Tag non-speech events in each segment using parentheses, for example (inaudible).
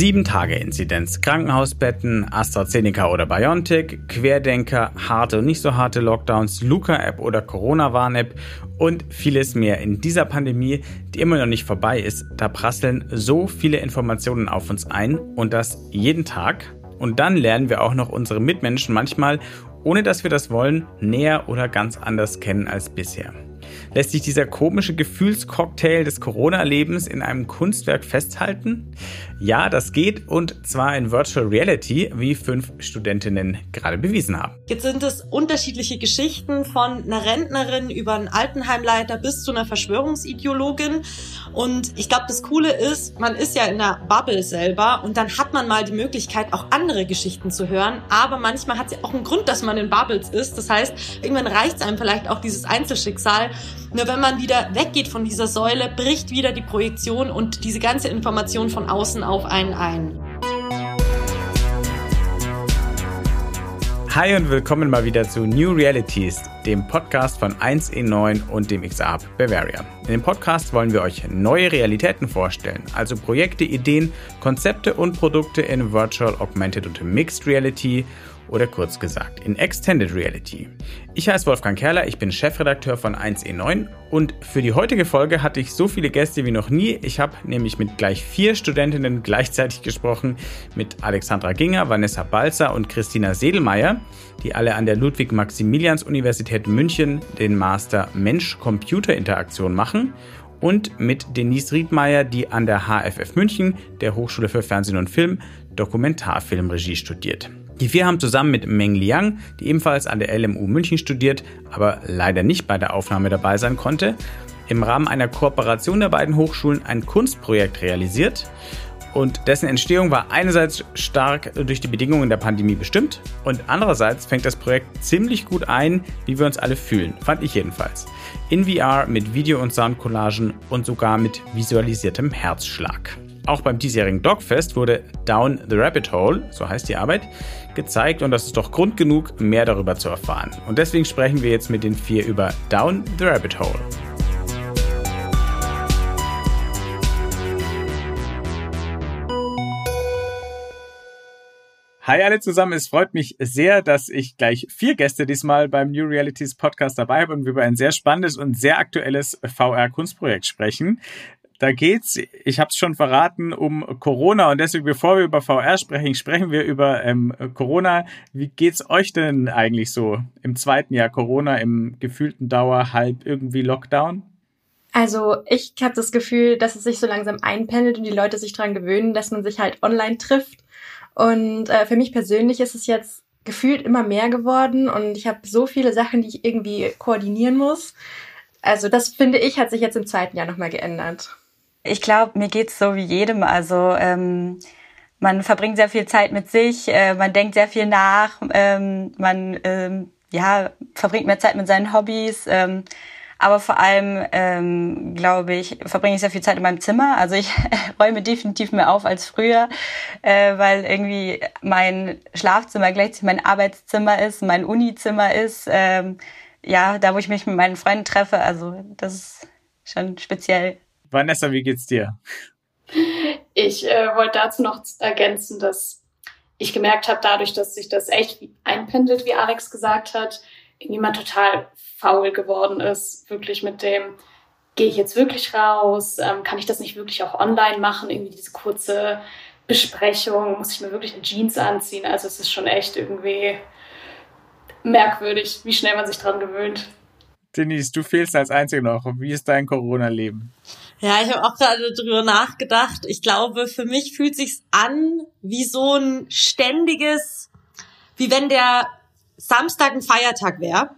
7-Tage-Inzidenz, Krankenhausbetten, AstraZeneca oder BioNTech, Querdenker, harte und nicht so harte Lockdowns, Luca-App oder Corona-Warn-App und vieles mehr. In dieser Pandemie, die immer noch nicht vorbei ist, da prasseln so viele Informationen auf uns ein und das jeden Tag. Und dann lernen wir auch noch unsere Mitmenschen manchmal, ohne dass wir das wollen, näher oder ganz anders kennen als bisher. Lässt sich dieser komische Gefühlscocktail des Corona-Lebens in einem Kunstwerk festhalten? Ja, das geht und zwar in Virtual Reality, wie fünf Studentinnen gerade bewiesen haben. Jetzt sind es unterschiedliche Geschichten von einer Rentnerin über einen Altenheimleiter bis zu einer Verschwörungsideologin. Und ich glaube, das Coole ist, man ist ja in einer Bubble selber und dann hat man mal die Möglichkeit, auch andere Geschichten zu hören. Aber manchmal hat es ja auch einen Grund, dass man in Bubbles ist. Das heißt, irgendwann reicht es einem vielleicht auch dieses Einzelschicksal nur wenn man wieder weggeht von dieser Säule, bricht wieder die Projektion und diese ganze Information von außen auf einen ein. Hi und willkommen mal wieder zu New Realities, dem Podcast von 1E9 und dem XAP Bavaria. In dem Podcast wollen wir euch neue Realitäten vorstellen, also Projekte, Ideen, Konzepte und Produkte in Virtual, Augmented und Mixed Reality oder kurz gesagt in Extended Reality. Ich heiße Wolfgang Kerler, ich bin Chefredakteur von 1E9 und für die heutige Folge hatte ich so viele Gäste wie noch nie. Ich habe nämlich mit gleich vier Studentinnen gleichzeitig gesprochen, mit Alexandra Ginger, Vanessa Balzer und Christina Sedelmeier, die alle an der Ludwig-Maximilians-Universität München den Master Mensch-Computer-Interaktion machen und mit Denise Riedmeier, die an der HFF München, der Hochschule für Fernsehen und Film, Dokumentarfilmregie studiert. Die vier haben zusammen mit Meng Liang, die ebenfalls an der LMU München studiert, aber leider nicht bei der Aufnahme dabei sein konnte, im Rahmen einer Kooperation der beiden Hochschulen ein Kunstprojekt realisiert. Und dessen Entstehung war einerseits stark durch die Bedingungen der Pandemie bestimmt und andererseits fängt das Projekt ziemlich gut ein, wie wir uns alle fühlen, fand ich jedenfalls. In VR mit Video- und Soundcollagen und sogar mit visualisiertem Herzschlag. Auch beim diesjährigen Dogfest wurde Down the Rabbit Hole, so heißt die Arbeit, gezeigt und das ist doch Grund genug, mehr darüber zu erfahren. Und deswegen sprechen wir jetzt mit den vier über Down the Rabbit Hole. Hi alle zusammen, es freut mich sehr, dass ich gleich vier Gäste diesmal beim New Realities Podcast dabei habe und wir über ein sehr spannendes und sehr aktuelles VR-Kunstprojekt sprechen. Da geht's, ich habe es schon verraten, um Corona und deswegen, bevor wir über VR sprechen, sprechen wir über ähm, Corona. Wie geht's euch denn eigentlich so im zweiten Jahr Corona, im gefühlten Dauer halb irgendwie Lockdown? Also ich habe das Gefühl, dass es sich so langsam einpendelt und die Leute sich dran gewöhnen, dass man sich halt online trifft. Und äh, für mich persönlich ist es jetzt gefühlt immer mehr geworden und ich habe so viele Sachen, die ich irgendwie koordinieren muss. Also das finde ich hat sich jetzt im zweiten Jahr nochmal geändert. Ich glaube, mir geht's so wie jedem. Also ähm, man verbringt sehr viel Zeit mit sich, äh, man denkt sehr viel nach, ähm, man ähm, ja verbringt mehr Zeit mit seinen Hobbys. Ähm, aber vor allem, ähm, glaube ich, verbringe ich sehr viel Zeit in meinem Zimmer. Also ich (laughs) räume definitiv mehr auf als früher, äh, weil irgendwie mein Schlafzimmer gleichzeitig mein Arbeitszimmer ist, mein Unizimmer ist. Ähm, ja, da wo ich mich mit meinen Freunden treffe. Also das ist schon speziell. Vanessa, wie geht's dir? Ich äh, wollte dazu noch ergänzen, dass ich gemerkt habe, dadurch, dass sich das echt einpendelt, wie Alex gesagt hat, jemand total faul geworden ist, wirklich mit dem, gehe ich jetzt wirklich raus, ähm, kann ich das nicht wirklich auch online machen, irgendwie diese kurze Besprechung, muss ich mir wirklich eine Jeans anziehen, also es ist schon echt irgendwie merkwürdig, wie schnell man sich dran gewöhnt. Denise, du fehlst als Einzige noch. Wie ist dein Corona-Leben? Ja, ich habe auch gerade drüber nachgedacht. Ich glaube, für mich fühlt sich's an wie so ein ständiges, wie wenn der Samstag ein Feiertag wäre.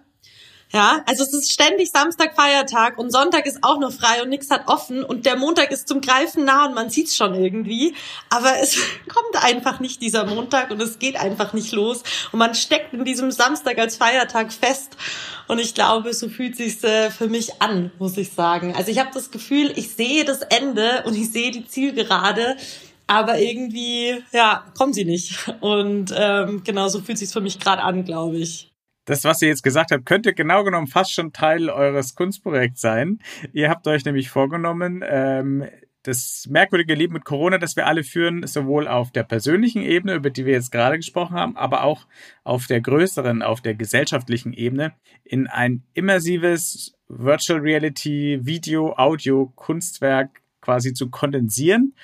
Ja, also es ist ständig Samstag Feiertag und Sonntag ist auch noch frei und nichts hat offen und der Montag ist zum Greifen nah und man sieht's schon irgendwie, aber es (laughs) kommt einfach nicht dieser Montag und es geht einfach nicht los und man steckt in diesem Samstag als Feiertag fest und ich glaube, so fühlt sich's äh, für mich an, muss ich sagen. Also ich habe das Gefühl, ich sehe das Ende und ich sehe die Zielgerade, aber irgendwie, ja, kommen sie nicht. Und ähm, genau so fühlt sich's für mich gerade an, glaube ich das, was ihr jetzt gesagt habt, könnte genau genommen fast schon Teil eures Kunstprojekts sein. Ihr habt euch nämlich vorgenommen, ähm, das merkwürdige Leben mit Corona, das wir alle führen, sowohl auf der persönlichen Ebene, über die wir jetzt gerade gesprochen haben, aber auch auf der größeren, auf der gesellschaftlichen Ebene, in ein immersives Virtual Reality, Video, Audio, Kunstwerk quasi zu kondensieren.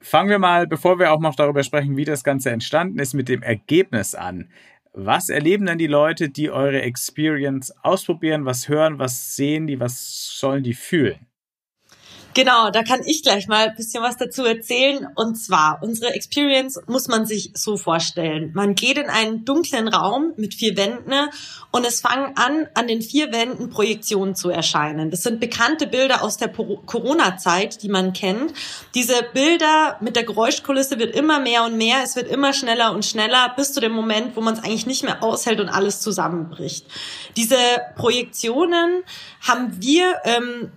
Fangen wir mal, bevor wir auch noch darüber sprechen, wie das Ganze entstanden ist, mit dem Ergebnis an. Was erleben denn die Leute, die eure Experience ausprobieren? Was hören, was sehen die, was sollen die fühlen? Genau, da kann ich gleich mal ein bisschen was dazu erzählen. Und zwar, unsere Experience muss man sich so vorstellen. Man geht in einen dunklen Raum mit vier Wänden und es fangen an, an den vier Wänden Projektionen zu erscheinen. Das sind bekannte Bilder aus der Corona-Zeit, die man kennt. Diese Bilder mit der Geräuschkulisse wird immer mehr und mehr, es wird immer schneller und schneller, bis zu dem Moment, wo man es eigentlich nicht mehr aushält und alles zusammenbricht. Diese Projektionen haben wir ähm,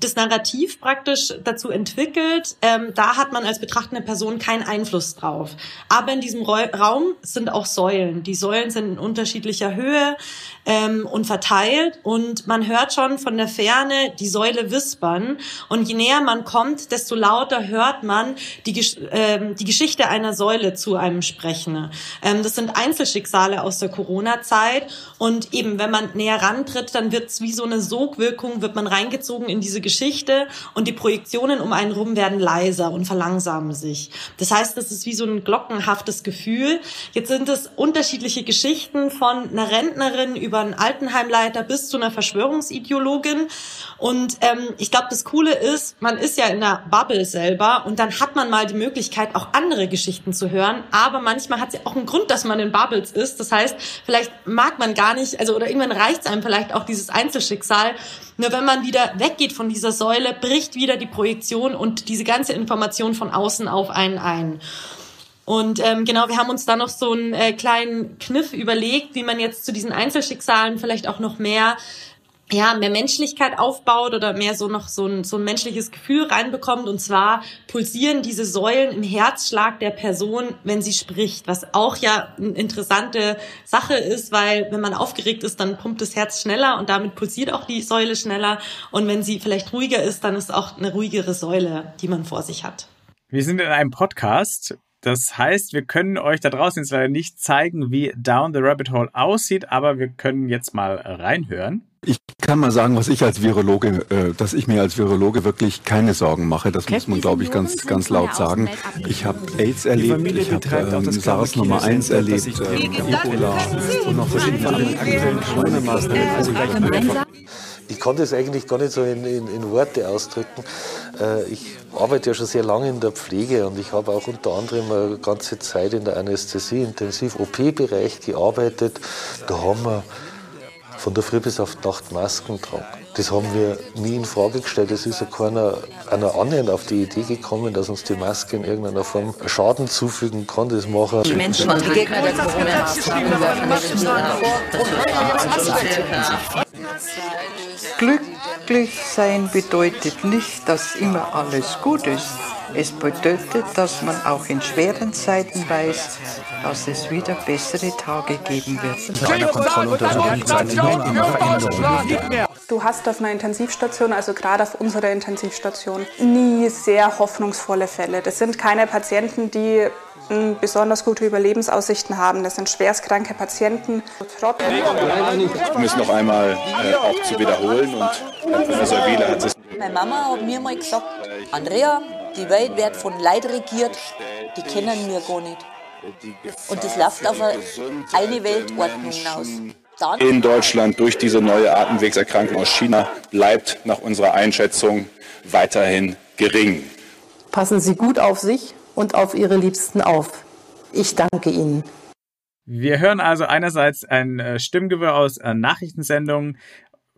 das Narrativ praktisch dazu entwickelt. Ähm, da hat man als betrachtende Person keinen Einfluss drauf. Aber in diesem Raum sind auch Säulen. Die Säulen sind in unterschiedlicher Höhe ähm, und verteilt und man hört schon von der Ferne die Säule wispern. Und je näher man kommt, desto lauter hört man die, ähm, die Geschichte einer Säule zu einem sprechen. Ähm, das sind Einzelschicksale aus der Corona-Zeit und eben, wenn man näher rantritt, dann wird es wie so eine Sogwirkung, wird man reingezogen in diese diese Geschichte und die Projektionen um einen rum werden leiser und verlangsamen sich. Das heißt, das ist wie so ein glockenhaftes Gefühl. Jetzt sind es unterschiedliche Geschichten von einer Rentnerin über einen Altenheimleiter bis zu einer Verschwörungsideologin. Und ähm, ich glaube, das Coole ist, man ist ja in einer Bubble selber und dann hat man mal die Möglichkeit, auch andere Geschichten zu hören. Aber manchmal hat es ja auch einen Grund, dass man in Bubbles ist. Das heißt, vielleicht mag man gar nicht, also oder irgendwann reicht es einem vielleicht auch dieses Einzelschicksal. Nur wenn man wieder weggeht von dieser Säule, bricht wieder die Projektion und diese ganze Information von außen auf einen ein. Und ähm, genau, wir haben uns da noch so einen äh, kleinen Kniff überlegt, wie man jetzt zu diesen Einzelschicksalen vielleicht auch noch mehr ja, mehr Menschlichkeit aufbaut oder mehr so noch so ein, so ein menschliches Gefühl reinbekommt. Und zwar pulsieren diese Säulen im Herzschlag der Person, wenn sie spricht, was auch ja eine interessante Sache ist, weil wenn man aufgeregt ist, dann pumpt das Herz schneller und damit pulsiert auch die Säule schneller. Und wenn sie vielleicht ruhiger ist, dann ist auch eine ruhigere Säule, die man vor sich hat. Wir sind in einem Podcast. Das heißt, wir können euch da draußen jetzt leider nicht zeigen, wie Down the Rabbit Hole aussieht, aber wir können jetzt mal reinhören. Ich kann mal sagen, was ich als Virologe, äh, dass ich mir als Virologe wirklich keine Sorgen mache. Das muss man, glaube ich, ganz, ganz laut sagen. Ich habe AIDS erlebt, ich habe ähm, SARS Nummer 1 erlebt, äh, Ebola und noch verschiedene andere aktuellen. Also ich kann das eigentlich gar nicht so in, in, in Worte ausdrücken. Äh, ich arbeite ja schon sehr lange in der Pflege und ich habe auch unter anderem eine ganze Zeit in der Anästhesie, Intensiv-OP-Bereich gearbeitet. Da haben wir von der Früh bis auf die Nacht Masken tragen. Das haben wir nie in Frage gestellt. Es ist ja keiner, einer annähernd auf die Idee gekommen, dass uns die Maske in irgendeiner Form Schaden zufügen kann. Das machen die Menschen und die Gegner der Corona-Maßnahmen Glücklich sein bedeutet nicht, dass immer alles gut ist. Es bedeutet, dass man auch in schweren Zeiten weiß, dass es wieder bessere Tage geben wird. Du hast auf einer Intensivstation, also gerade auf unserer Intensivstation, nie sehr hoffnungsvolle Fälle. Das sind keine Patienten, die hm, besonders gute Überlebensaussichten haben. Das sind schwerstkranke Patienten. Um es noch einmal äh, auch zu wiederholen und Herr Professor Wieler hat es. Meine Mama hat mir mal gesagt, Andrea, die Welt wird von Leid regiert, die kennen wir gar nicht. Und das läuft auf eine Weltordnung hinaus. Dann in Deutschland durch diese neue Atemwegserkrankung aus China bleibt nach unserer Einschätzung weiterhin gering. Passen Sie gut auf sich und auf Ihre Liebsten auf. Ich danke Ihnen. Wir hören also einerseits ein äh, Stimmgewirr aus äh, Nachrichtensendungen,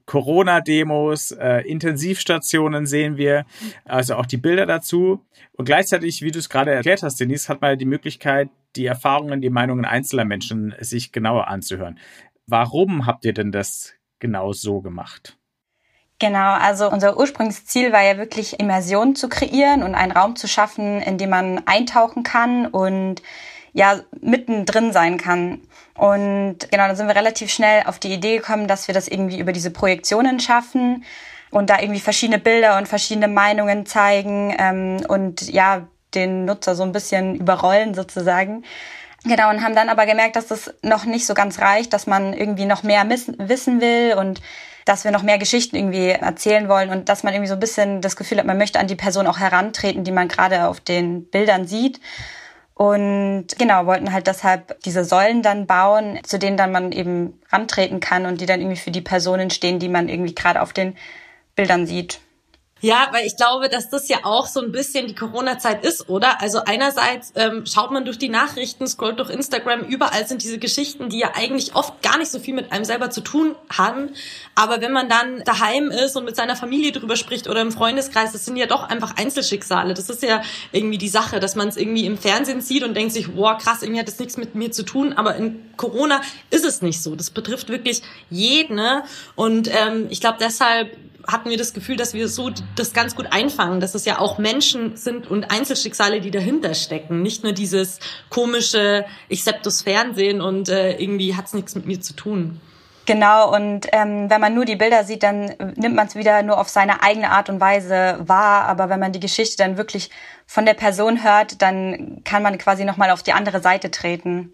Corona-Demos, äh, Intensivstationen sehen wir, also auch die Bilder dazu. Und gleichzeitig, wie du es gerade erklärt hast, Denise, hat man die Möglichkeit, die Erfahrungen, die Meinungen einzelner Menschen sich genauer anzuhören. Warum habt ihr denn das genau so gemacht? Genau, also unser Ursprungsziel war ja wirklich Immersion zu kreieren und einen Raum zu schaffen, in dem man eintauchen kann und ja mittendrin sein kann. Und genau, dann sind wir relativ schnell auf die Idee gekommen, dass wir das irgendwie über diese Projektionen schaffen. und da irgendwie verschiedene Bilder und verschiedene Meinungen zeigen ähm, und ja, den Nutzer so ein bisschen überrollen sozusagen. Genau, und haben dann aber gemerkt, dass das noch nicht so ganz reicht, dass man irgendwie noch mehr wissen will und dass wir noch mehr Geschichten irgendwie erzählen wollen und dass man irgendwie so ein bisschen das Gefühl hat, man möchte an die Person auch herantreten, die man gerade auf den Bildern sieht. Und genau, wollten halt deshalb diese Säulen dann bauen, zu denen dann man eben rantreten kann und die dann irgendwie für die Personen stehen, die man irgendwie gerade auf den Bildern sieht. Ja, weil ich glaube, dass das ja auch so ein bisschen die Corona-Zeit ist, oder? Also einerseits ähm, schaut man durch die Nachrichten, scrollt durch Instagram, überall sind diese Geschichten, die ja eigentlich oft gar nicht so viel mit einem selber zu tun haben. Aber wenn man dann daheim ist und mit seiner Familie drüber spricht oder im Freundeskreis, das sind ja doch einfach Einzelschicksale. Das ist ja irgendwie die Sache, dass man es irgendwie im Fernsehen sieht und denkt sich, boah, krass, irgendwie hat das nichts mit mir zu tun. Aber in Corona ist es nicht so. Das betrifft wirklich jeden. Ne? Und ähm, ich glaube, deshalb hatten wir das Gefühl, dass wir so das ganz gut einfangen, dass es ja auch Menschen sind und Einzelschicksale, die dahinter stecken. Nicht nur dieses komische, ich sepp das Fernsehen und äh, irgendwie hat's nichts mit mir zu tun. Genau, und ähm, wenn man nur die Bilder sieht, dann nimmt man es wieder nur auf seine eigene Art und Weise wahr. Aber wenn man die Geschichte dann wirklich von der Person hört, dann kann man quasi nochmal auf die andere Seite treten.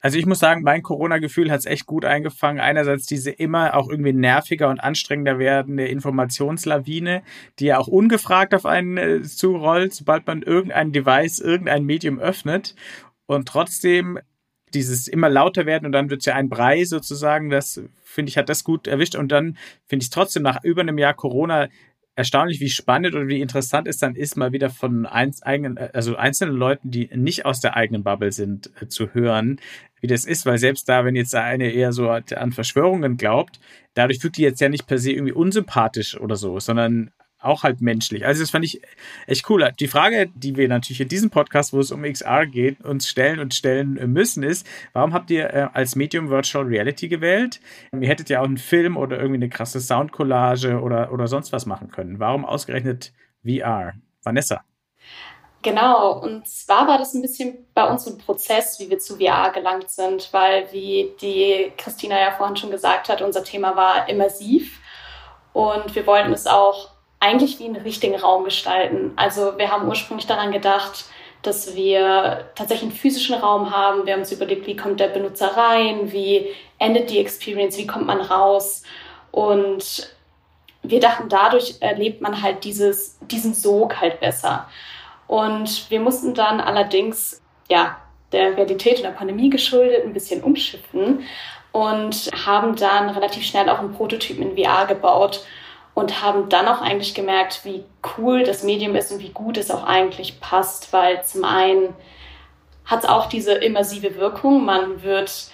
Also ich muss sagen, mein Corona-Gefühl hat es echt gut eingefangen. Einerseits diese immer auch irgendwie nerviger und anstrengender werdende Informationslawine, die ja auch ungefragt auf einen äh, zurollt, sobald man irgendein Device, irgendein Medium öffnet. Und trotzdem dieses immer lauter werden und dann wird es ja ein Brei sozusagen. Das finde ich, hat das gut erwischt. Und dann finde ich trotzdem nach über einem Jahr Corona erstaunlich, wie spannend oder wie interessant es dann ist, mal wieder von eins, eigenen, also einzelnen Leuten, die nicht aus der eigenen Bubble sind, äh, zu hören, wie das ist, weil selbst da, wenn jetzt eine eher so an Verschwörungen glaubt, dadurch wirkt die jetzt ja nicht per se irgendwie unsympathisch oder so, sondern auch halt menschlich. Also das fand ich echt cool. Die Frage, die wir natürlich in diesem Podcast, wo es um XR geht, uns stellen und stellen müssen, ist, warum habt ihr äh, als Medium Virtual Reality gewählt? Ihr hättet ja auch einen Film oder irgendwie eine krasse Soundcollage oder, oder sonst was machen können. Warum ausgerechnet VR? Vanessa. Genau, und zwar war das ein bisschen bei uns ein Prozess, wie wir zu VR gelangt sind, weil, wie die Christina ja vorhin schon gesagt hat, unser Thema war immersiv und wir wollten es auch eigentlich wie einen richtigen Raum gestalten. Also wir haben ursprünglich daran gedacht, dass wir tatsächlich einen physischen Raum haben. Wir haben uns überlegt, wie kommt der Benutzer rein, wie endet die Experience, wie kommt man raus. Und wir dachten, dadurch erlebt man halt dieses, diesen Sog halt besser. Und wir mussten dann allerdings, ja, der Realität und der Pandemie geschuldet ein bisschen umschiffen und haben dann relativ schnell auch einen Prototypen in VR gebaut und haben dann auch eigentlich gemerkt, wie cool das Medium ist und wie gut es auch eigentlich passt, weil zum einen hat es auch diese immersive Wirkung, man wird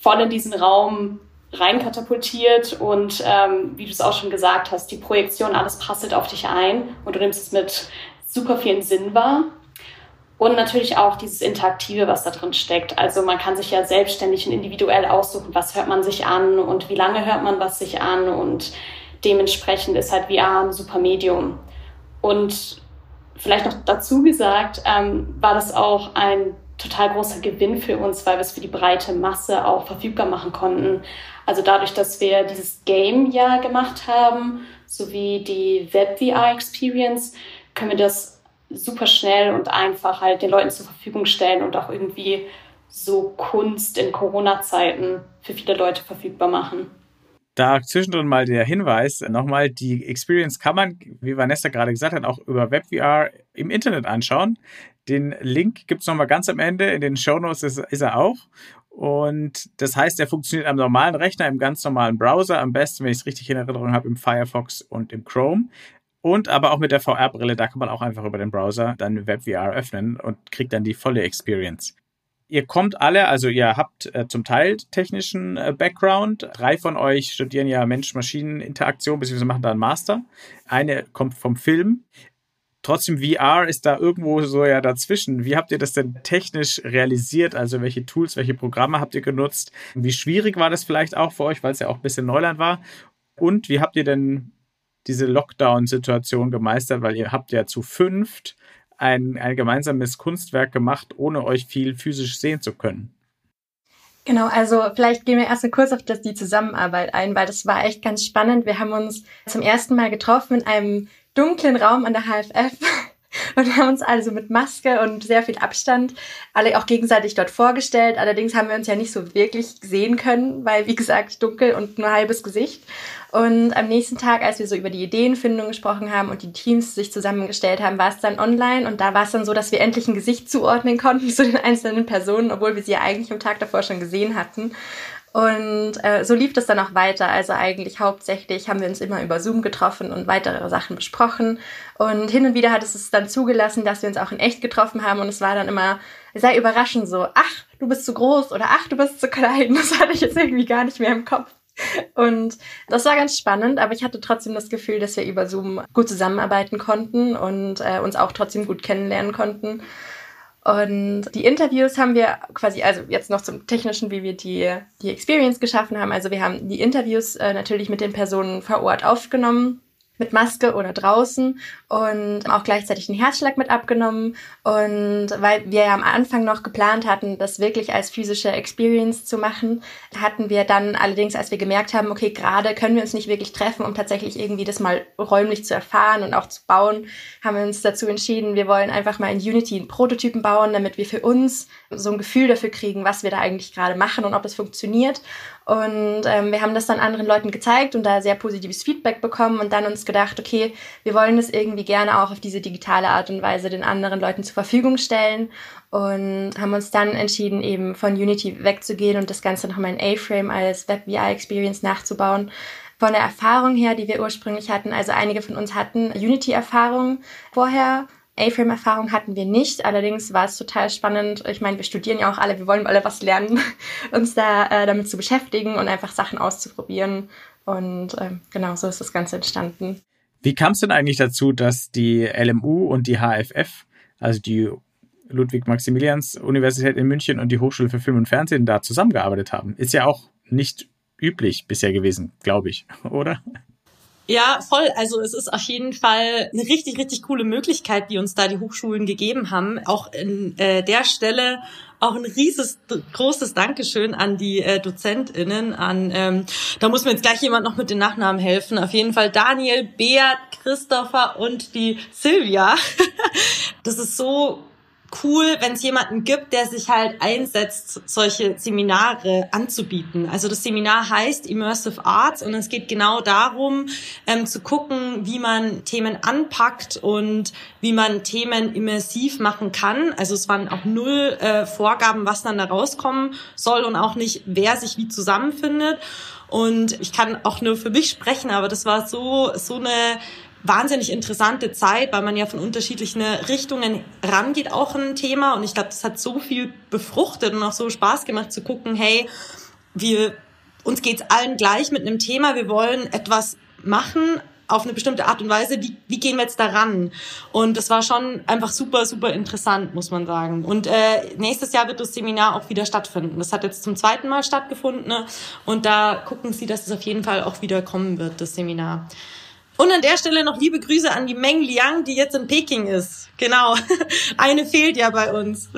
voll in diesen Raum reinkatapultiert und ähm, wie du es auch schon gesagt hast, die Projektion, alles prasselt auf dich ein und du nimmst es mit super vielen Sinn wahr. Und natürlich auch dieses Interaktive, was da drin steckt. Also man kann sich ja selbstständig und individuell aussuchen, was hört man sich an und wie lange hört man was sich an und dementsprechend ist halt VR ein super Medium. Und vielleicht noch dazu gesagt, ähm, war das auch ein total großer Gewinn für uns, weil wir es für die breite Masse auch verfügbar machen konnten. Also dadurch, dass wir dieses Game ja gemacht haben, sowie die Web-VR-Experience, können wir das super schnell und einfach halt den Leuten zur Verfügung stellen und auch irgendwie so Kunst in Corona-Zeiten für viele Leute verfügbar machen. Da zwischendrin mal der Hinweis, nochmal, die Experience kann man, wie Vanessa gerade gesagt hat, auch über WebVR im Internet anschauen. Den Link gibt es nochmal ganz am Ende, in den Shownotes ist, ist er auch. Und das heißt, er funktioniert am normalen Rechner, im ganz normalen Browser, am besten, wenn ich es richtig in Erinnerung habe, im Firefox und im Chrome. Und aber auch mit der VR-Brille, da kann man auch einfach über den Browser dann WebVR öffnen und kriegt dann die volle Experience. Ihr kommt alle, also ihr habt äh, zum Teil technischen äh, Background. Drei von euch studieren ja Mensch-Maschinen-Interaktion, beziehungsweise machen da einen Master. Eine kommt vom Film. Trotzdem, VR ist da irgendwo so ja dazwischen. Wie habt ihr das denn technisch realisiert? Also welche Tools, welche Programme habt ihr genutzt? Wie schwierig war das vielleicht auch für euch, weil es ja auch ein bisschen Neuland war? Und wie habt ihr denn diese Lockdown-Situation gemeistert? Weil ihr habt ja zu fünft ein, ein gemeinsames Kunstwerk gemacht, ohne euch viel physisch sehen zu können. Genau, also vielleicht gehen wir erst mal kurz auf das, die Zusammenarbeit ein, weil das war echt ganz spannend. Wir haben uns zum ersten Mal getroffen in einem dunklen Raum an der HFF und wir haben uns also mit Maske und sehr viel Abstand alle auch gegenseitig dort vorgestellt. Allerdings haben wir uns ja nicht so wirklich sehen können, weil, wie gesagt, dunkel und nur halbes Gesicht. Und am nächsten Tag, als wir so über die Ideenfindung gesprochen haben und die Teams sich zusammengestellt haben, war es dann online und da war es dann so, dass wir endlich ein Gesicht zuordnen konnten (laughs) zu den einzelnen Personen, obwohl wir sie ja eigentlich am Tag davor schon gesehen hatten. Und äh, so lief das dann auch weiter. Also eigentlich hauptsächlich haben wir uns immer über Zoom getroffen und weitere Sachen besprochen. Und hin und wieder hat es es dann zugelassen, dass wir uns auch in echt getroffen haben. Und es war dann immer sehr überraschend so, ach, du bist zu groß oder ach, du bist zu klein. (laughs) Das hatte ich jetzt irgendwie gar nicht mehr im Kopf. Und das war ganz spannend, aber ich hatte trotzdem das Gefühl, dass wir über Zoom gut zusammenarbeiten konnten und äh, uns auch trotzdem gut kennenlernen konnten. Und die Interviews haben wir quasi, also jetzt noch zum Technischen, wie wir die, die Experience geschaffen haben. Also wir haben die Interviews äh, natürlich mit den Personen vor Ort aufgenommen mit Maske oder draußen und auch gleichzeitig den Herzschlag mit abgenommen. Und weil wir ja am Anfang noch geplant hatten, das wirklich als physische Experience zu machen, hatten wir dann allerdings, als wir gemerkt haben, okay, gerade können wir uns nicht wirklich treffen, um tatsächlich irgendwie das mal räumlich zu erfahren und auch zu bauen, haben wir uns dazu entschieden, wir wollen einfach mal in Unity einen Prototypen bauen, damit wir für uns so ein Gefühl dafür kriegen, was wir da eigentlich gerade machen und ob es funktioniert. Und ähm, wir haben das dann anderen Leuten gezeigt und da sehr positives Feedback bekommen und dann uns gedacht, okay, wir wollen das irgendwie gerne auch auf diese digitale Art und Weise den anderen Leuten zur Verfügung stellen und haben uns dann entschieden, eben von Unity wegzugehen und das Ganze nochmal in A-Frame als Web-VI-Experience nachzubauen. Von der Erfahrung her, die wir ursprünglich hatten, also einige von uns hatten Unity-Erfahrung vorher A-Frame-Erfahrung hatten wir nicht. Allerdings war es total spannend. Ich meine, wir studieren ja auch alle, wir wollen alle was lernen, (laughs) uns da äh, damit zu beschäftigen und einfach Sachen auszuprobieren. Und ähm, genau, so ist das Ganze entstanden. Wie kam es denn eigentlich dazu, dass die LMU und die HFF, also die Ludwig-Maximilians-Universität in München und die Hochschule für Film und Fernsehen da zusammengearbeitet haben? Ist ja auch nicht üblich bisher gewesen, glaube ich, (laughs) oder? Ja, voll. Also es ist auf jeden Fall eine richtig, richtig coole Möglichkeit, die uns da die Hochschulen gegeben haben. Auch in äh, der Stelle auch ein rieses, großes Dankeschön an die äh, DozentInnen, an, ähm, da muss mir jetzt gleich jemand noch mit den Nachnamen helfen. Auf jeden Fall Daniel, Beat, Christopher und die Silvia. (laughs) das ist so cool, wenn es jemanden gibt, der sich halt einsetzt, solche Seminare anzubieten. Also das Seminar heißt Immersive Arts und es geht genau darum, ähm, zu gucken, wie man Themen anpackt und wie man Themen immersiv machen kann. Also es waren auch null äh, Vorgaben, was dann da rauskommen soll und auch nicht, wer sich wie zusammenfindet. Und ich kann auch nur für mich sprechen, aber das war so, so eine wahnsinnig interessante Zeit, weil man ja von unterschiedlichen Richtungen rangeht, auch ein Thema. Und ich glaube, das hat so viel befruchtet und auch so Spaß gemacht zu gucken, hey, wir, uns geht's allen gleich mit einem Thema, wir wollen etwas machen auf eine bestimmte Art und Weise, wie, wie gehen wir jetzt daran? Und das war schon einfach super, super interessant, muss man sagen. Und äh, nächstes Jahr wird das Seminar auch wieder stattfinden. Das hat jetzt zum zweiten Mal stattgefunden ne? und da gucken Sie, dass es auf jeden Fall auch wieder kommen wird, das Seminar. Und an der Stelle noch liebe Grüße an die Meng Liang, die jetzt in Peking ist. Genau. (laughs) Eine fehlt ja bei uns.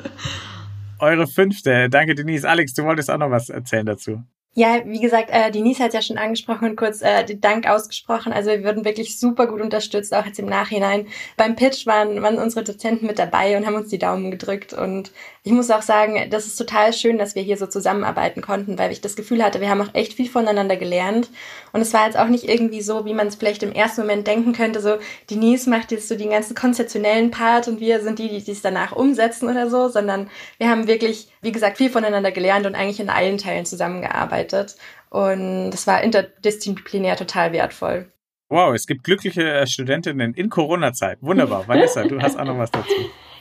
Eure fünfte. Danke, Denise. Alex, du wolltest auch noch was erzählen dazu. Ja, wie gesagt, äh, Denise hat ja schon angesprochen und kurz äh, den Dank ausgesprochen. Also wir wurden wirklich super gut unterstützt, auch jetzt im Nachhinein. Beim Pitch waren, waren unsere Dozenten mit dabei und haben uns die Daumen gedrückt. Und ich muss auch sagen, das ist total schön, dass wir hier so zusammenarbeiten konnten, weil ich das Gefühl hatte, wir haben auch echt viel voneinander gelernt. Und es war jetzt auch nicht irgendwie so, wie man es vielleicht im ersten Moment denken könnte, so Denise macht jetzt so den ganzen konzeptionellen Part und wir sind die, die es danach umsetzen oder so, sondern wir haben wirklich, wie gesagt, viel voneinander gelernt und eigentlich in allen Teilen zusammengearbeitet gearbeitet. Und es war interdisziplinär total wertvoll. Wow, es gibt glückliche äh, Studentinnen in Corona-Zeit. Wunderbar. Vanessa, du hast auch noch was dazu. (laughs)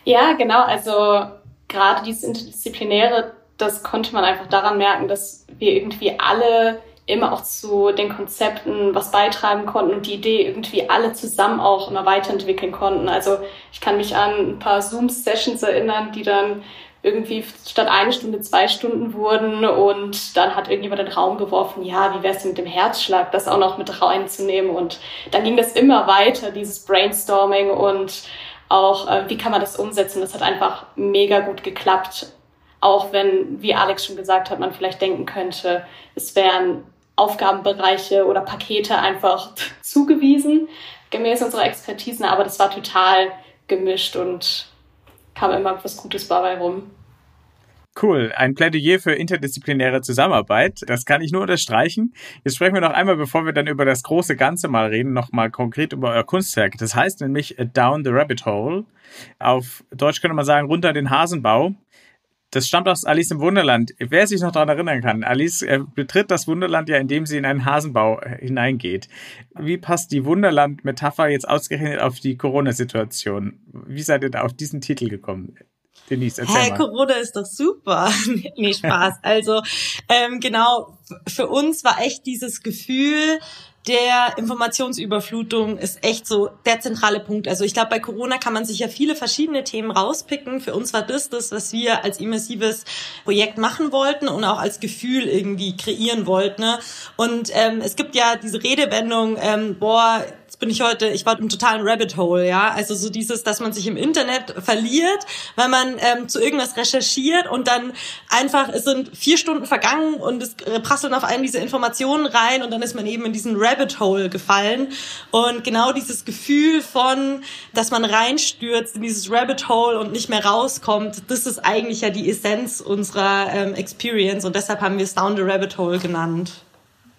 Ja, genau. Also gerade dieses Interdisziplinäre, das konnte man einfach daran merken, dass wir irgendwie alle immer auch zu den Konzepten was beitragen konnten und die Idee irgendwie alle zusammen auch immer weiterentwickeln konnten. Also ich kann mich an ein paar Zoom-Sessions erinnern, die dann irgendwie statt eine Stunde zwei Stunden wurden und dann hat irgendjemand den Raum geworfen, ja, wie wär's denn mit dem Herzschlag, das auch noch mit reinzunehmen und dann ging das immer weiter, dieses Brainstorming und auch, äh, wie kann man das umsetzen, das hat einfach mega gut geklappt. Auch wenn, wie Alex schon gesagt hat, man vielleicht denken könnte, es wären Aufgabenbereiche oder Pakete einfach (laughs) zugewiesen, gemäß unserer Expertisen, aber das war total gemischt und kam immer was Gutes dabei rum. Cool, ein Plädoyer für interdisziplinäre Zusammenarbeit. Das kann ich nur unterstreichen. Jetzt sprechen wir noch einmal, bevor wir dann über das große Ganze mal reden, noch mal konkret über euer Kunstwerk. Das heißt nämlich Down the Rabbit Hole. Auf Deutsch könnte man sagen, runter den Hasenbau. Das stammt aus Alice im Wunderland. Wer sich noch daran erinnern kann, Alice äh, betritt das Wunderland ja, indem sie in einen Hasenbau äh, hineingeht. Wie passt die Wunderland-Metapher jetzt ausgerechnet auf die Corona-Situation? Wie seid ihr da auf diesen Titel gekommen? Denise, erzähl Hä, mal. Corona ist doch super. (laughs) nee, Spaß. Also ähm, genau, für uns war echt dieses Gefühl, der Informationsüberflutung ist echt so der zentrale Punkt. Also ich glaube, bei Corona kann man sich ja viele verschiedene Themen rauspicken. Für uns war das das, was wir als immersives Projekt machen wollten und auch als Gefühl irgendwie kreieren wollten. Ne? Und ähm, es gibt ja diese Redewendung, ähm, boah, bin ich heute, ich war im totalen Rabbit Hole, ja. Also so dieses, dass man sich im Internet verliert, weil man ähm, zu irgendwas recherchiert und dann einfach, es sind vier Stunden vergangen und es prasseln auf einen diese Informationen rein und dann ist man eben in diesen Rabbit Hole gefallen. Und genau dieses Gefühl von, dass man reinstürzt in dieses Rabbit Hole und nicht mehr rauskommt, das ist eigentlich ja die Essenz unserer ähm, Experience und deshalb haben wir es Down the Rabbit Hole genannt.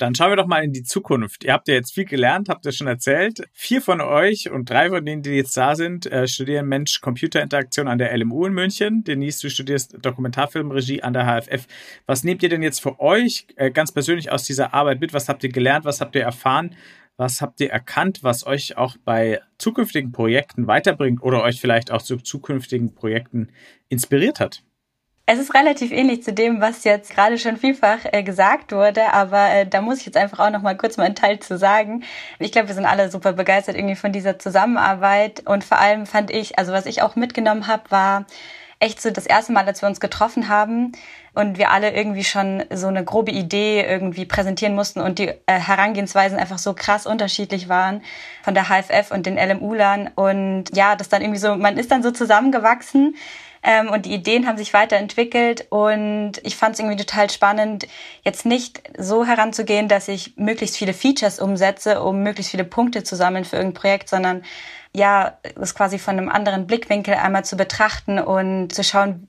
Dann schauen wir doch mal in die Zukunft. Ihr habt ja jetzt viel gelernt, habt ihr schon erzählt. Vier von euch und drei von denen, die jetzt da sind, äh, studieren Mensch-Computer-Interaktion an der LMU in München. Denise, du studierst Dokumentarfilmregie an der HFF. Was nehmt ihr denn jetzt für euch äh, ganz persönlich aus dieser Arbeit mit? Was habt ihr gelernt? Was habt ihr erfahren? Was habt ihr erkannt, was euch auch bei zukünftigen Projekten weiterbringt oder euch vielleicht auch zu zukünftigen Projekten inspiriert hat? Es ist relativ ähnlich zu dem, was jetzt gerade schon vielfach äh, gesagt wurde, aber äh, da muss ich jetzt einfach auch noch mal kurz mal einen Teil zu sagen. Ich glaube, wir sind alle super begeistert irgendwie von dieser Zusammenarbeit und vor allem fand ich, also was ich auch mitgenommen habe, war echt so das erste Mal, als wir uns getroffen haben und wir alle irgendwie schon so eine grobe Idee irgendwie präsentieren mussten und die äh, Herangehensweisen einfach so krass unterschiedlich waren von der HFF und den LMU-Lern und ja, das dann irgendwie so, man ist dann so zusammengewachsen ähm, und die Ideen haben sich weiterentwickelt und ich fand es irgendwie total spannend, jetzt nicht so heranzugehen, dass ich möglichst viele Features umsetze, um möglichst viele Punkte zu sammeln für irgendein Projekt, sondern ja, das quasi von einem anderen Blickwinkel einmal zu betrachten und zu schauen,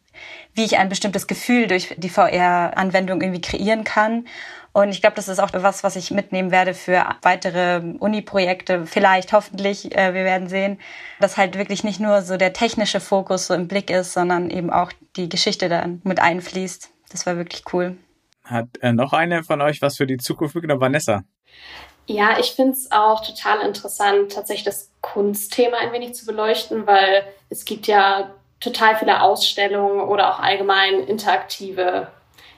wie ich ein bestimmtes Gefühl durch die VR-Anwendung irgendwie kreieren kann und ich glaube, das ist auch was, was ich mitnehmen werde für weitere Uni-Projekte. Vielleicht, hoffentlich, äh, wir werden sehen, dass halt wirklich nicht nur so der technische Fokus so im Blick ist, sondern eben auch die Geschichte dann mit einfließt. Das war wirklich cool. Hat äh, noch eine von euch was für die Zukunft mitgenommen, Vanessa? Ja, ich finde es auch total interessant, tatsächlich das Kunstthema ein wenig zu beleuchten, weil es gibt ja total viele Ausstellungen oder auch allgemein interaktive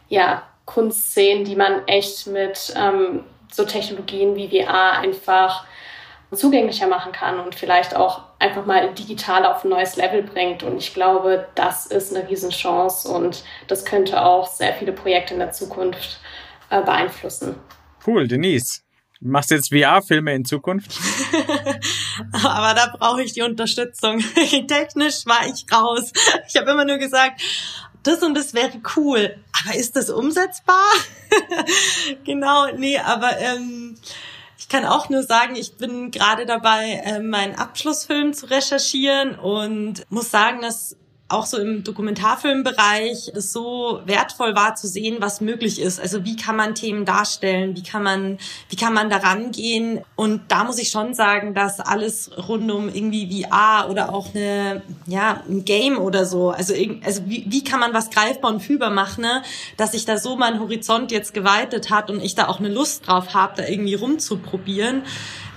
ja, Kunstszenen, die man echt mit ähm, so Technologien wie VR einfach zugänglicher machen kann und vielleicht auch einfach mal digital auf ein neues Level bringt. Und ich glaube, das ist eine Riesenchance und das könnte auch sehr viele Projekte in der Zukunft äh, beeinflussen. Cool, Denise. Machst du jetzt VR-Filme in Zukunft? (laughs) Aber da brauche ich die Unterstützung. (laughs) Technisch war ich raus. Ich habe immer nur gesagt, das und das wäre cool. Aber ist das umsetzbar? (laughs) genau, nee, aber ähm, ich kann auch nur sagen, ich bin gerade dabei, äh, meinen Abschlussfilm zu recherchieren und muss sagen, dass auch so im Dokumentarfilmbereich es so wertvoll war zu sehen, was möglich ist. Also wie kann man Themen darstellen, wie kann man, wie kann man daran gehen? Und da muss ich schon sagen, dass alles rund um irgendwie VR oder auch eine, ja, ein Game oder so, also, also wie, wie kann man was greifbar und fühlbar machen, ne? dass sich da so mein Horizont jetzt geweitet hat und ich da auch eine Lust drauf habe, da irgendwie rumzuprobieren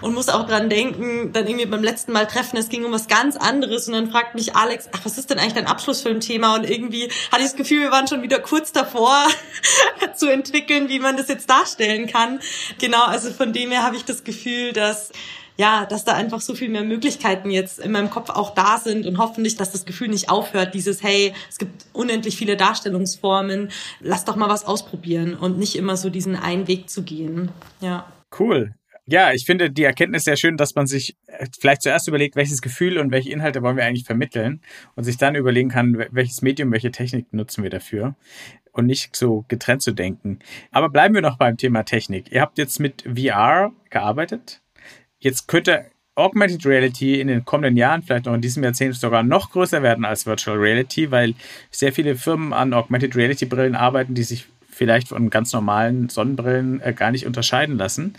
und muss auch dran denken, dann irgendwie beim letzten Mal treffen, es ging um was ganz anderes und dann fragt mich Alex, ach, was ist denn eigentlich dein Abschlussfilmthema? Und irgendwie hatte ich das Gefühl, wir waren schon wieder kurz davor (laughs) zu entwickeln, wie man das jetzt darstellen kann. Genau, also von dem her habe ich das Gefühl, dass ja, dass da einfach so viel mehr Möglichkeiten jetzt in meinem Kopf auch da sind und hoffentlich, dass das Gefühl nicht aufhört, dieses, hey, es gibt unendlich viele Darstellungsformen, lass doch mal was ausprobieren und nicht immer so diesen einen Weg zu gehen. Ja. Cool. Ja, ich finde die Erkenntnis sehr schön, dass man sich äh, vielleicht zuerst überlegt, welches Gefühl und welche Inhalte wollen wir eigentlich vermitteln und sich dann überlegen kann, welches Medium, welche Technik nutzen wir dafür und nicht so getrennt zu denken. Aber bleiben wir noch beim Thema Technik. Ihr habt jetzt mit VR gearbeitet. Jetzt könnte Augmented Reality in den kommenden Jahren, vielleicht noch in diesem Jahrzehnt sogar noch größer werden als Virtual Reality, weil sehr viele Firmen an Augmented Reality Brillen arbeiten, die sich vielleicht von ganz normalen Sonnenbrillen äh, gar nicht unterscheiden lassen.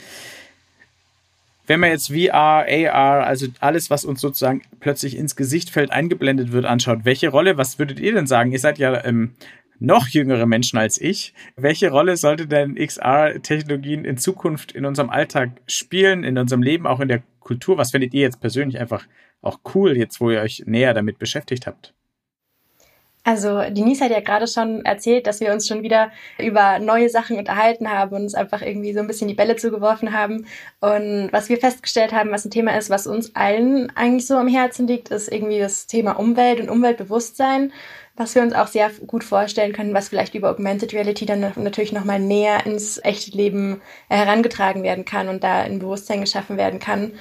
Wenn man jetzt VR, AR, also alles, was uns sozusagen plötzlich ins Gesicht fällt, eingeblendet wird, anschaut, welche Rolle, was würdet ihr denn sagen? Ihr seid ja ähm, noch jüngere Menschen als ich. Welche Rolle sollte denn XR-Technologien in Zukunft in unserem Alltag spielen, in unserem Leben, auch in der Kultur? Was findet ihr jetzt persönlich einfach auch cool, jetzt wo ihr euch näher damit beschäftigt habt? Also Denise hat ja gerade schon erzählt, dass wir uns schon wieder über neue Sachen unterhalten haben und uns einfach irgendwie so ein bisschen die Bälle zugeworfen haben. Und was wir festgestellt haben, was ein Thema ist, was uns allen eigentlich so am Herzen liegt, ist irgendwie das Thema Umwelt und Umweltbewusstsein, was wir uns auch sehr gut vorstellen können, was vielleicht über Augmented Reality dann natürlich nochmal näher ins echte Leben herangetragen werden kann und da ein Bewusstsein geschaffen werden kann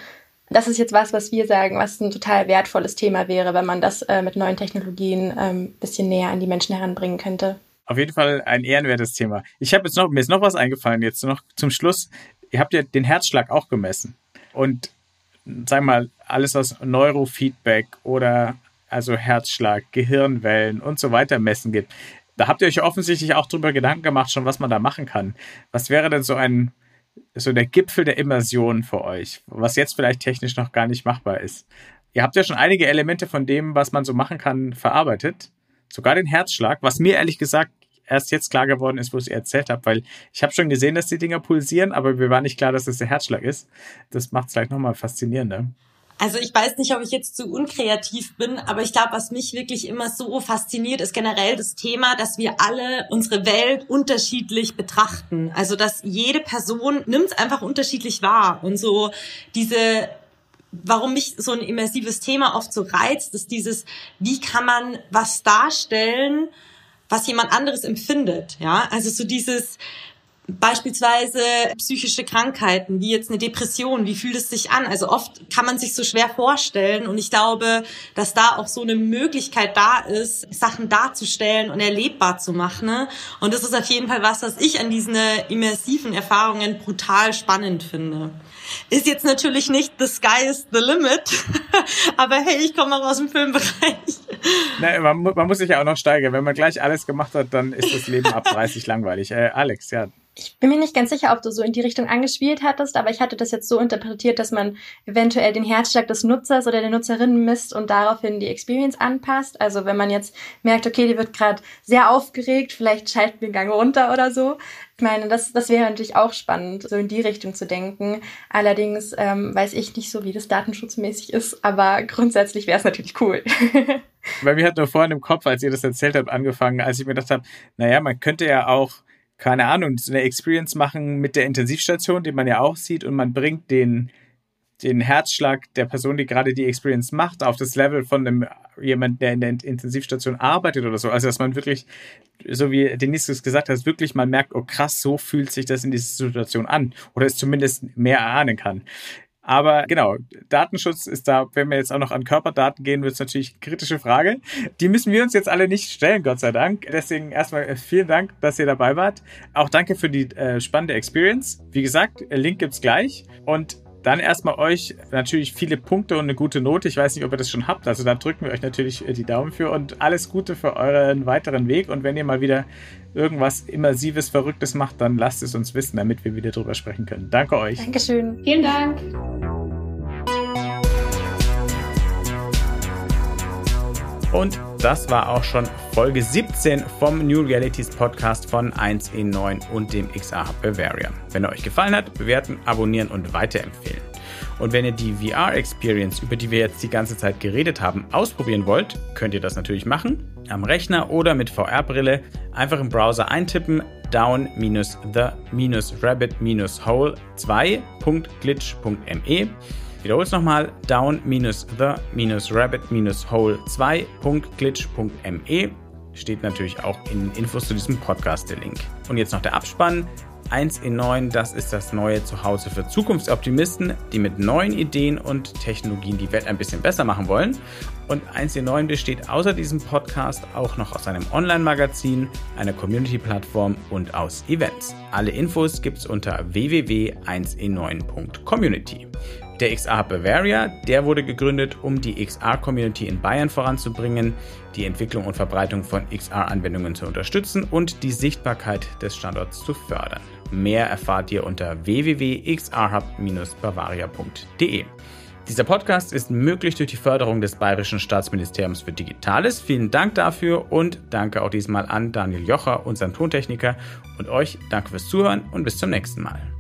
das ist jetzt was, was wir sagen, was ein total wertvolles Thema wäre, wenn man das äh, mit neuen Technologien ähm, bisschen näher an die Menschen heranbringen könnte. Auf jeden Fall ein ehrenwertes Thema. Ich habe jetzt noch, mir ist noch was eingefallen, jetzt noch zum Schluss. Ihr habt ja den Herzschlag auch gemessen. Und sag mal, alles was Neurofeedback oder also Herzschlag, Gehirnwellen und so weiter messen gibt. Da habt ihr euch offensichtlich auch drüber Gedanken gemacht, schon was man da machen kann. Was wäre denn so ein so der Gipfel der Immersion für euch, was jetzt vielleicht technisch noch gar nicht machbar ist. Ihr habt ja schon einige Elemente von dem, was man so machen kann, verarbeitet. Sogar den Herzschlag, was mir ehrlich gesagt erst jetzt klar geworden ist, wo ich es erzählt habe, weil ich habe schon gesehen, dass die Dinger pulsieren, aber mir war nicht klar, dass das der Herzschlag ist. Das macht es vielleicht nochmal faszinierender. Also ich weiß nicht, ob ich jetzt zu unkreativ bin, aber ich glaube, was mich wirklich immer so fasziniert, ist generell das Thema, dass wir alle unsere Welt unterschiedlich betrachten. Also dass jede Person nimmt es einfach unterschiedlich wahr und so diese warum mich so ein immersives Thema oft so reizt, ist dieses, wie kann man was darstellen, was jemand anderes empfindet, ja? Also so dieses, Beispielsweise psychische Krankheiten, wie jetzt eine Depression, wie fühlt es sich an? Also oft kann man sich so schwer vorstellen und ich glaube, dass da auch so eine Möglichkeit da ist, Sachen darzustellen und erlebbar zu machen. Ne? Und das ist auf jeden Fall was, was ich an diesen immersiven Erfahrungen brutal spannend finde. Ist jetzt natürlich nicht the sky is the limit, (laughs) aber hey, ich komme auch aus dem Filmbereich. Nein, man, man, muss sich ja auch noch steigern. Wenn man gleich alles gemacht hat, dann ist das Leben ab (laughs) 30 langweilig. Äh, Alex, ja, ich bin mir nicht ganz sicher, ob du so in die Richtung angespielt hattest, aber ich hatte das jetzt so interpretiert, dass man eventuell den Herzschlag des Nutzers oder der Nutzerin misst und daraufhin die Experience anpasst. Also wenn man jetzt merkt, okay, die wird gerade sehr aufgeregt, vielleicht schalten wir den Gang runter oder so. Ich meine, das, das wäre natürlich auch spannend, so in die Richtung zu denken. Allerdings ähm, weiß ich nicht so, wie das datenschutzmäßig ist, aber grundsätzlich wäre es natürlich cool. (laughs) Weil mir hat nur vorhin im Kopf, als ihr das erzählt habt, angefangen, als ich mir gedacht habe, naja, man könnte ja auch keine Ahnung, so eine Experience machen mit der Intensivstation, die man ja auch sieht, und man bringt den, den Herzschlag der Person, die gerade die Experience macht, auf das Level von einem jemand, der in der Intensivstation arbeitet oder so. Also dass man wirklich, so wie Denise es gesagt hat, wirklich mal merkt, oh krass, so fühlt sich das in dieser Situation an. Oder es zumindest mehr erahnen kann. Aber genau, Datenschutz ist da, wenn wir jetzt auch noch an Körperdaten gehen, wird es natürlich kritische Frage. Die müssen wir uns jetzt alle nicht stellen, Gott sei Dank. Deswegen erstmal äh, vielen Dank, dass ihr dabei wart. Auch danke für die äh, spannende Experience. Wie gesagt, Link gibt's gleich. Und dann erstmal euch natürlich viele Punkte und eine gute Note. Ich weiß nicht, ob ihr das schon habt. Also da drücken wir euch natürlich äh, die Daumen für und alles Gute für euren weiteren Weg. Und wenn ihr mal wieder irgendwas Immersives, Verrücktes macht, dann lasst es uns wissen, damit wir wieder drüber sprechen können. Danke euch. Dankeschön. Vielen Dank. Und das war auch schon Folge 17 vom New Realities Podcast von 1E9 und dem XR Hub Bavaria. Wenn er euch gefallen hat, bewerten, abonnieren und weiterempfehlen. Und wenn ihr die VR-Experience, über die wir jetzt die ganze Zeit geredet haben, ausprobieren wollt, könnt ihr das natürlich machen. Am Rechner oder mit VR-Brille einfach im Browser eintippen down-the-rabbit-hole2.glitch.me wiederhole es nochmal, down-the-rabbit-hole2.glitch.me steht natürlich auch in Infos zu diesem Podcast der Link. Und jetzt noch der Abspann. 1 in 9, das ist das neue Zuhause für Zukunftsoptimisten, die mit neuen Ideen und Technologien die Welt ein bisschen besser machen wollen. Und 1 in 9 besteht außer diesem Podcast auch noch aus einem Online-Magazin, einer Community-Plattform und aus Events. Alle Infos gibt's unter www.1in9.community. Der XR Bavaria, der wurde gegründet, um die XR-Community in Bayern voranzubringen, die Entwicklung und Verbreitung von XR-Anwendungen zu unterstützen und die Sichtbarkeit des Standorts zu fördern. Mehr erfahrt ihr unter www.xrhub-bavaria.de. Dieser Podcast ist möglich durch die Förderung des Bayerischen Staatsministeriums für Digitales. Vielen Dank dafür und danke auch diesmal an Daniel Jocher, unseren Tontechniker und euch danke fürs Zuhören und bis zum nächsten Mal.